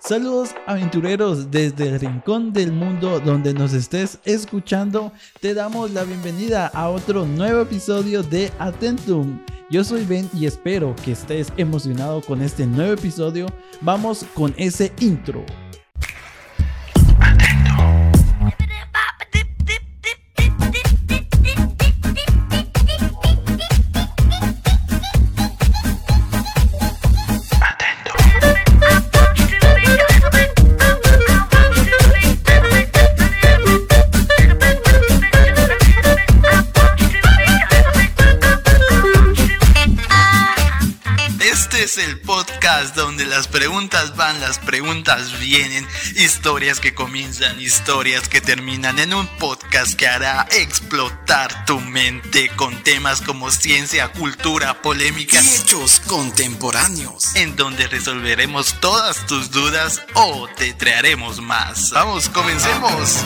Saludos aventureros desde el rincón del mundo donde nos estés escuchando. Te damos la bienvenida a otro nuevo episodio de Atentum. Yo soy Ben y espero que estés emocionado con este nuevo episodio. Vamos con ese intro. Preguntas van, las preguntas vienen, historias que comienzan, historias que terminan en un podcast que hará explotar tu mente con temas como ciencia, cultura, polémica y hechos contemporáneos, en donde resolveremos todas tus dudas o te traeremos más. Vamos, comencemos.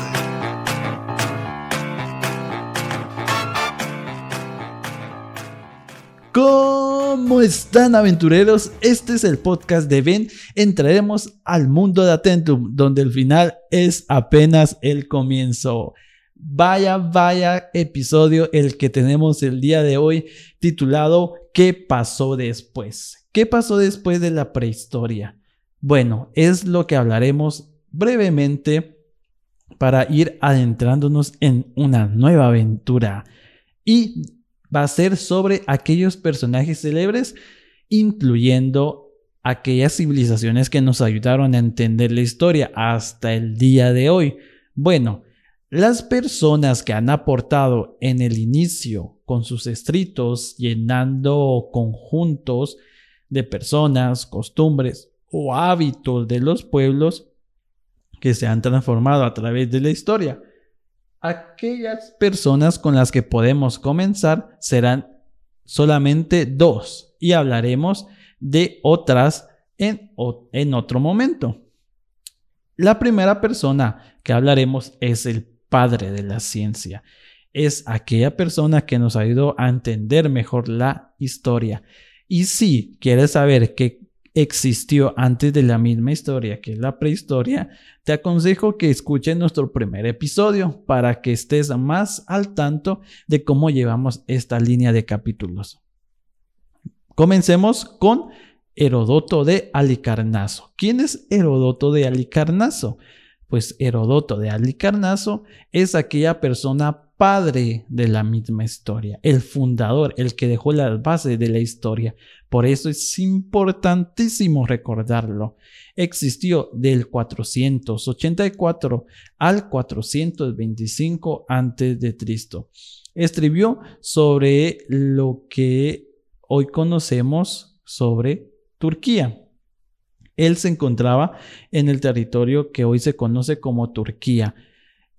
¿Cómo están aventureros? Este es el podcast de Ben. Entraremos al mundo de Atentum, donde el final es apenas el comienzo. Vaya, vaya episodio el que tenemos el día de hoy titulado ¿Qué pasó después? ¿Qué pasó después de la prehistoria? Bueno, es lo que hablaremos brevemente para ir adentrándonos en una nueva aventura. Y va a ser sobre aquellos personajes célebres, incluyendo aquellas civilizaciones que nos ayudaron a entender la historia hasta el día de hoy. Bueno, las personas que han aportado en el inicio con sus escritos, llenando conjuntos de personas, costumbres o hábitos de los pueblos que se han transformado a través de la historia. Aquellas personas con las que podemos comenzar serán solamente dos y hablaremos de otras en, en otro momento. La primera persona que hablaremos es el padre de la ciencia. Es aquella persona que nos ayudó a entender mejor la historia. Y si quieres saber qué existió antes de la misma historia que la prehistoria, te aconsejo que escuches nuestro primer episodio para que estés más al tanto de cómo llevamos esta línea de capítulos. Comencemos con Herodoto de Alicarnaso. ¿Quién es Herodoto de Alicarnaso? Pues Herodoto de Alicarnaso es aquella persona padre de la misma historia, el fundador, el que dejó las bases de la historia. Por eso es importantísimo recordarlo. Existió del 484 al 425 a.C. Escribió sobre lo que hoy conocemos sobre Turquía. Él se encontraba en el territorio que hoy se conoce como Turquía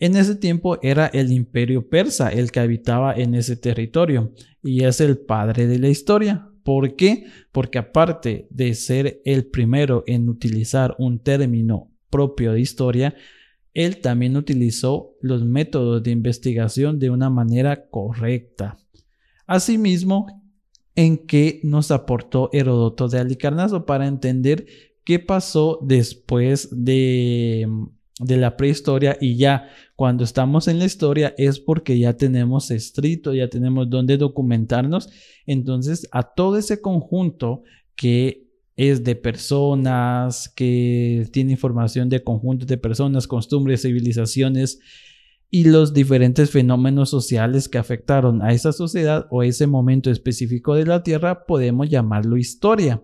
en ese tiempo era el imperio persa el que habitaba en ese territorio y es el padre de la historia. ¿Por qué? Porque aparte de ser el primero en utilizar un término propio de historia, él también utilizó los métodos de investigación de una manera correcta. Asimismo, en qué nos aportó Heródoto de Alicarnaso para entender qué pasó después de de la prehistoria y ya cuando estamos en la historia es porque ya tenemos escrito, ya tenemos donde documentarnos. Entonces, a todo ese conjunto que es de personas, que tiene información de conjuntos de personas, costumbres, civilizaciones y los diferentes fenómenos sociales que afectaron a esa sociedad o ese momento específico de la Tierra, podemos llamarlo historia.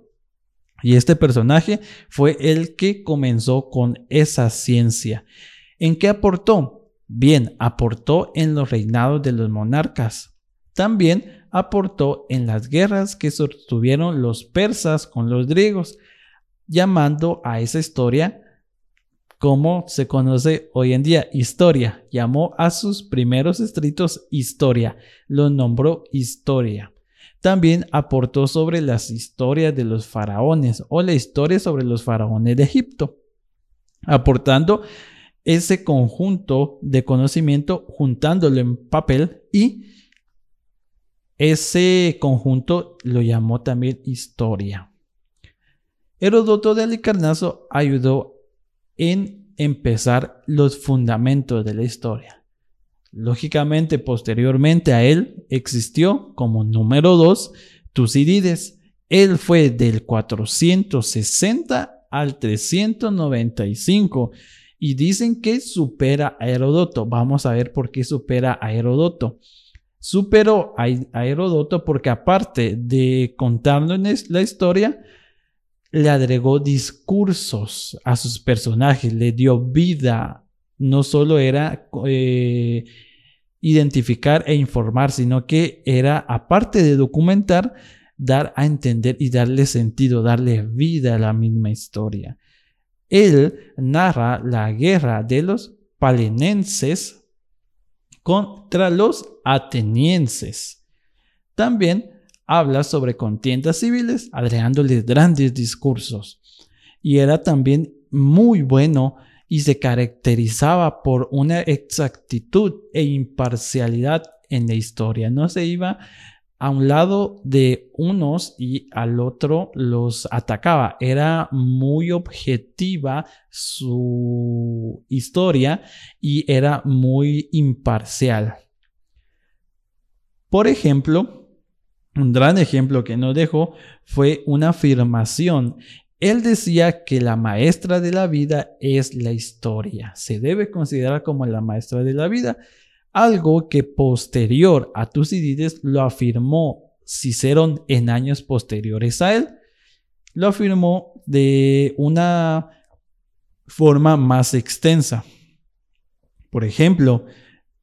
Y este personaje fue el que comenzó con esa ciencia. ¿En qué aportó? Bien, aportó en los reinados de los monarcas. También aportó en las guerras que sostuvieron los persas con los griegos, llamando a esa historia como se conoce hoy en día, historia. Llamó a sus primeros escritos historia, lo nombró historia. También aportó sobre las historias de los faraones o la historia sobre los faraones de Egipto, aportando ese conjunto de conocimiento, juntándolo en papel y ese conjunto lo llamó también historia. Herodoto de Alicarnaso ayudó en empezar los fundamentos de la historia. Lógicamente, posteriormente a él existió como número 2 Tucídides. Él fue del 460 al 395 y dicen que supera a Herodoto. Vamos a ver por qué supera a Herodoto. Superó a, Herodoto porque aparte de contarnos la historia, le agregó discursos a sus personajes, le dio vida. No solo era eh, identificar e informar, sino que era, aparte de documentar, dar a entender y darle sentido, darle vida a la misma historia. Él narra la guerra de los palinenses contra los atenienses. También habla sobre contiendas civiles, agregándoles grandes discursos. Y era también muy bueno y se caracterizaba por una exactitud e imparcialidad en la historia. No se iba a un lado de unos y al otro los atacaba. Era muy objetiva su historia y era muy imparcial. Por ejemplo, un gran ejemplo que nos dejó fue una afirmación él decía que la maestra de la vida es la historia. Se debe considerar como la maestra de la vida. Algo que posterior a Tucídides lo afirmó Cicerón en años posteriores a él. Lo afirmó de una forma más extensa. Por ejemplo,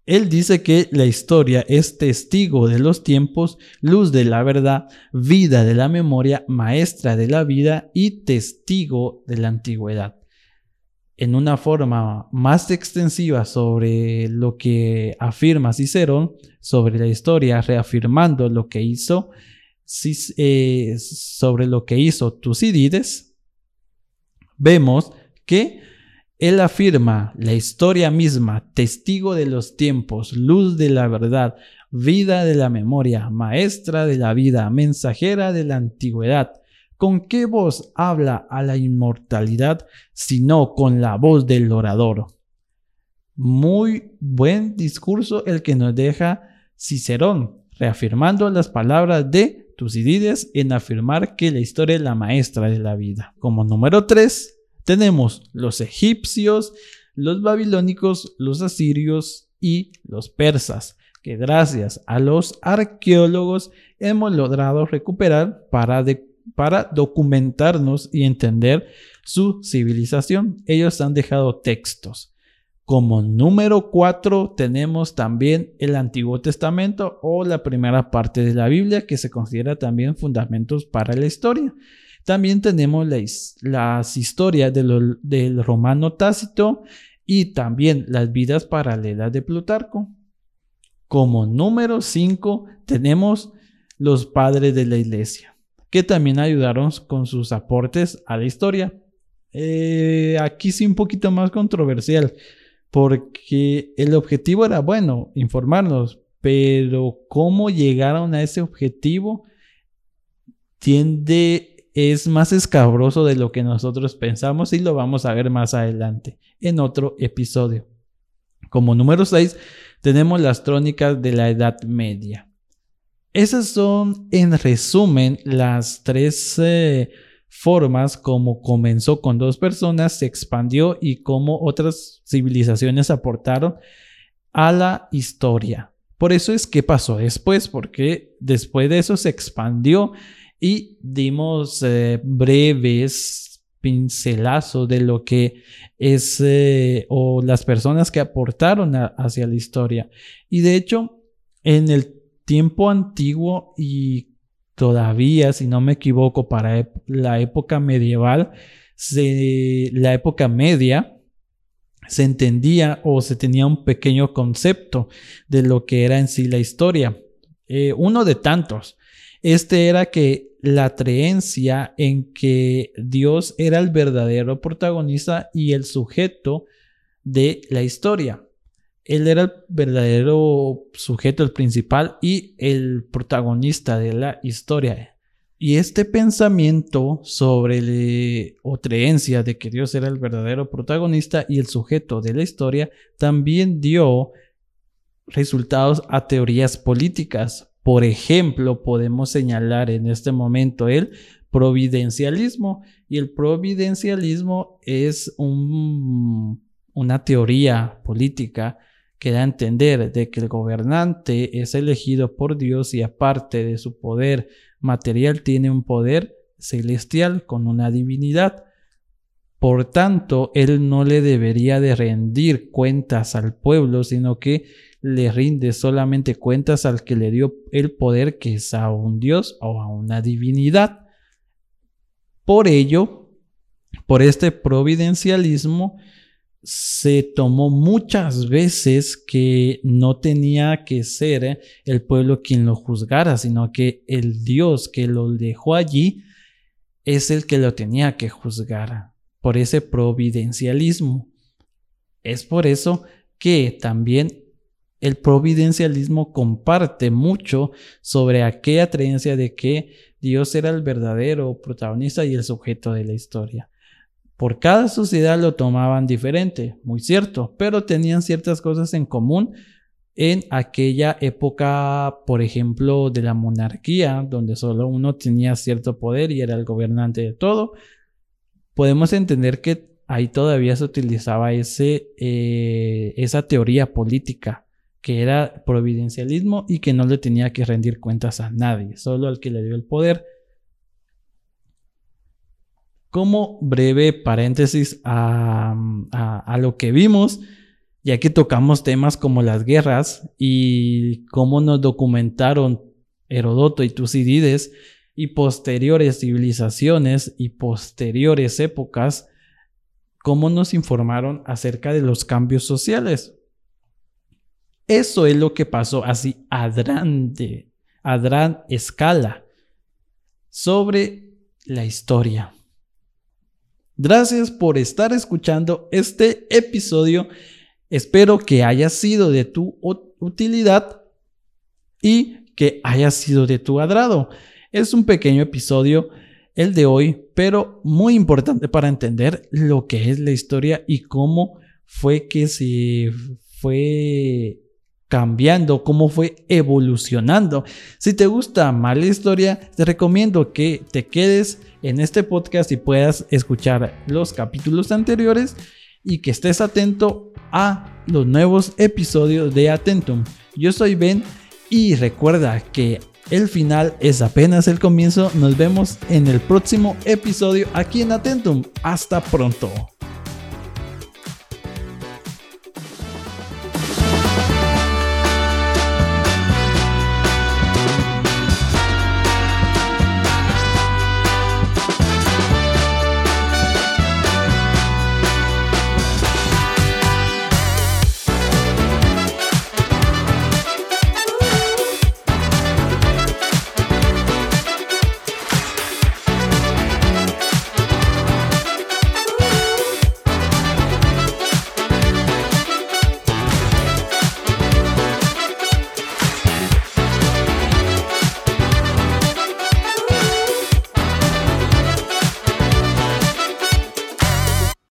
él dice que la historia es testigo de los tiempos, luz de la verdad, vida de la memoria, maestra de la vida y testigo de la antigüedad. En una forma más extensiva sobre lo que afirma Cicerón sobre la historia, reafirmando lo que hizo eh, sobre lo que hizo Tucídides, vemos que él afirma la historia misma, testigo de los tiempos, luz de la verdad, vida de la memoria, maestra de la vida, mensajera de la antigüedad. ¿Con qué voz habla a la inmortalidad sino con la voz del orador? Muy buen discurso el que nos deja Cicerón, reafirmando las palabras de Tucídides en afirmar que la historia es la maestra de la vida. Como número 3, tenemos los egipcios, los babilónicos, los asirios y los persas, que gracias a los arqueólogos hemos logrado recuperar para, documentarnos y entender su civilización. Ellos han dejado textos. Como número 4 tenemos también el Antiguo Testamento o la primera parte de la Biblia que se considera también fundamentos para la historia. También tenemos las historias del romano Tácito y también las vidas paralelas de Plutarco. Como número 5 tenemos los padres de la iglesia, que también ayudaron con sus aportes a la historia. Eh, aquí sí un poquito más controversial, porque el objetivo era, bueno, informarnos, pero cómo llegaron a ese objetivo tiende es más escabroso de lo que nosotros pensamos y lo vamos a ver más adelante en otro episodio. Como número 6 tenemos las trónicas de la Edad Media. Esas son en resumen las tres eh, formas como comenzó con dos personas, se expandió y cómo otras civilizaciones aportaron a la historia. Por eso es que pasó después, porque después de eso se expandió y dimos eh, breves pincelazos de lo que es eh, o las personas que aportaron hacia la historia. Y de hecho, en el tiempo antiguo y todavía, si no me equivoco, para la época medieval, la época media, se entendía o se tenía un pequeño concepto de lo que era en sí la historia. Eh, uno de tantos. Este era que la creencia en que Dios era el verdadero protagonista y el sujeto de la historia. Él era el verdadero sujeto, el principal y el protagonista de la historia. Y este pensamiento sobre la o creencia de que Dios era el verdadero protagonista y el sujeto de la historia también dio resultados a teorías políticas. Por ejemplo, podemos señalar en este momento el providencialismo. Y el providencialismo es una teoría política que da a entender de que el gobernante es elegido por Dios y aparte de su poder material tiene un poder celestial con una divinidad. Por tanto, él no le debería de rendir cuentas al pueblo, sino que le rinde solamente cuentas al que le dio el poder, que es a un Dios o a una divinidad. Por ello, por este providencialismo, se tomó muchas veces que no tenía que ser el pueblo quien lo juzgara, sino que el Dios que lo dejó allí es el que lo tenía que juzgar, por ese providencialismo. Es por eso que también el providencialismo comparte mucho sobre aquella creencia de que Dios era el verdadero protagonista y el sujeto de la historia. Por cada sociedad lo tomaban diferente, muy cierto, pero tenían ciertas cosas en común en aquella época, por ejemplo, de la monarquía, donde solo uno tenía cierto poder y era el gobernante de todo. Podemos entender que ahí todavía se utilizaba eh, esa teoría política que era providencialismo y que no le tenía que rendir cuentas a nadie, solo al que le dio el poder. Como breve paréntesis a, lo que vimos, ya que tocamos temas como las guerras y cómo nos documentaron Herodoto y Tucídides y posteriores civilizaciones y posteriores épocas, cómo nos informaron acerca de los cambios sociales. Eso es lo que pasó así a grande, a gran escala sobre la historia. Gracias por estar escuchando este episodio. Espero que haya sido de tu utilidad y que haya sido de tu agrado. Es un pequeño episodio el de hoy, pero muy importante para entender lo que es la historia y cómo fue que se fue cambiando, cómo fue evolucionando. Si te gusta más la historia, te recomiendo que te quedes en este podcast y puedas escuchar los capítulos anteriores y que estés atento a los nuevos episodios de Atentum. Yo soy Ben y recuerda que el final es apenas el comienzo. Nos vemos en el próximo episodio aquí en Atentum. Hasta pronto.